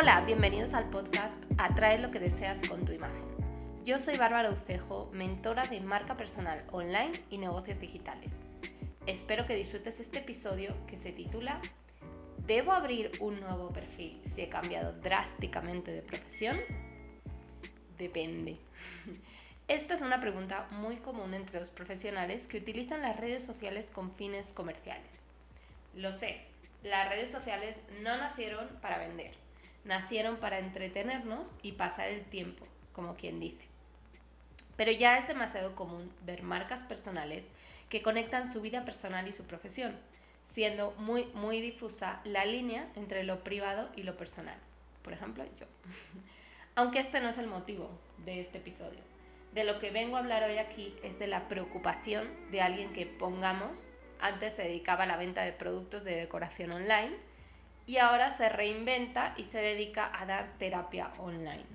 Hola, bienvenidos al podcast Atrae lo que deseas con tu imagen. Yo soy Bárbara Ucejo, mentora de marca personal online y negocios digitales. Espero que disfrutes este episodio que se titula ¿Debo abrir un nuevo perfil si he cambiado drásticamente de profesión? Depende. Esta es una pregunta muy común entre los profesionales que utilizan las redes sociales con fines comerciales. Lo sé, las redes sociales no nacieron para vender nacieron para entretenernos y pasar el tiempo, como quien dice. Pero ya es demasiado común ver marcas personales que conectan su vida personal y su profesión, siendo muy, muy difusa la línea entre lo privado y lo personal. Por ejemplo, yo. Aunque este no es el motivo de este episodio. De lo que vengo a hablar hoy aquí es de la preocupación de alguien que, pongamos, antes se dedicaba a la venta de productos de decoración online y ahora se reinventa y se dedica a dar terapia online.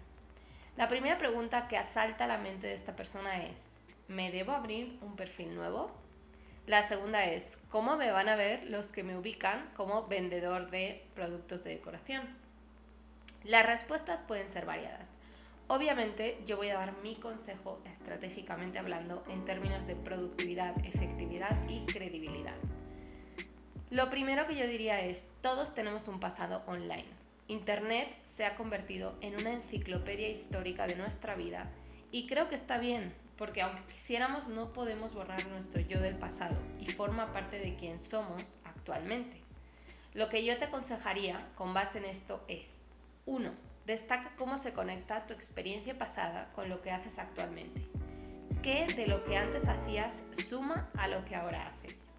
La primera pregunta que asalta la mente de esta persona es, ¿me debo abrir un perfil nuevo? La segunda es, ¿cómo me van a ver los que me ubican como vendedor de productos de decoración? Las respuestas pueden ser variadas. Obviamente yo voy a dar mi consejo estratégicamente hablando en términos de productividad, efectividad y credibilidad. Lo primero que yo diría es, todos tenemos un pasado online. Internet se ha convertido en una enciclopedia histórica de nuestra vida y creo que está bien, porque aunque quisiéramos no podemos borrar nuestro yo del pasado y forma parte de quien somos actualmente. Lo que yo te aconsejaría con base en esto es, 1. Destaca cómo se conecta tu experiencia pasada con lo que haces actualmente. ¿Qué de lo que antes hacías suma a lo que ahora haces?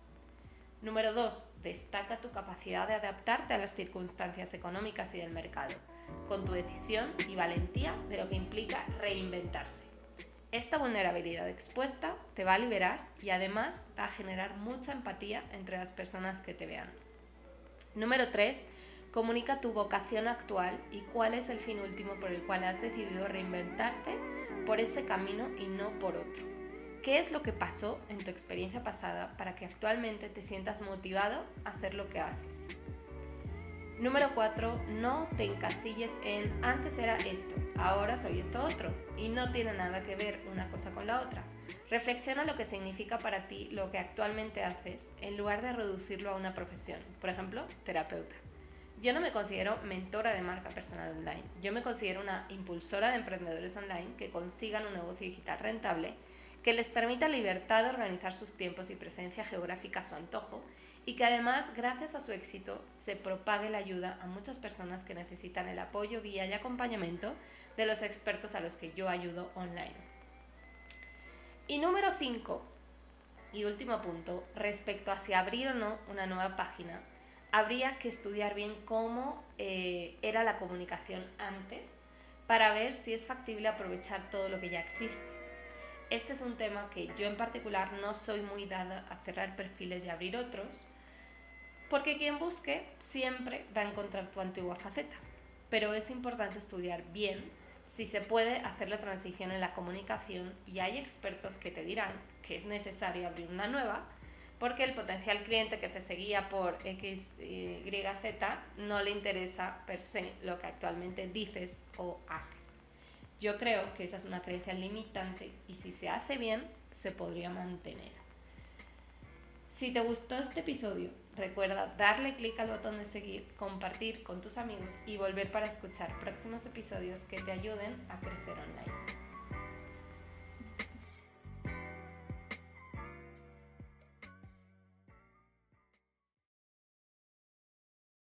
Número 2. Destaca tu capacidad de adaptarte a las circunstancias económicas y del mercado, con tu decisión y valentía de lo que implica reinventarse. Esta vulnerabilidad expuesta te va a liberar y además va a generar mucha empatía entre las personas que te vean. Número 3. Comunica tu vocación actual y cuál es el fin último por el cual has decidido reinventarte por ese camino y no por otro. ¿Qué es lo que pasó en tu experiencia pasada para que actualmente te sientas motivado a hacer lo que haces? Número 4. No te encasilles en antes era esto, ahora soy esto otro y no tiene nada que ver una cosa con la otra. Reflexiona lo que significa para ti lo que actualmente haces en lugar de reducirlo a una profesión, por ejemplo, terapeuta. Yo no me considero mentora de marca personal online, yo me considero una impulsora de emprendedores online que consigan un negocio digital rentable que les permita libertad de organizar sus tiempos y presencia geográfica a su antojo y que además, gracias a su éxito, se propague la ayuda a muchas personas que necesitan el apoyo, guía y acompañamiento de los expertos a los que yo ayudo online. Y número 5, y último punto, respecto a si abrir o no una nueva página, habría que estudiar bien cómo eh, era la comunicación antes para ver si es factible aprovechar todo lo que ya existe. Este es un tema que yo en particular no soy muy dada a cerrar perfiles y abrir otros, porque quien busque siempre va a encontrar tu antigua faceta. Pero es importante estudiar bien si se puede hacer la transición en la comunicación y hay expertos que te dirán que es necesario abrir una nueva porque el potencial cliente que te seguía por X, Z no le interesa per se lo que actualmente dices o haces. Yo creo que esa es una creencia limitante y si se hace bien, se podría mantener. Si te gustó este episodio, recuerda darle clic al botón de seguir, compartir con tus amigos y volver para escuchar próximos episodios que te ayuden a crecer online.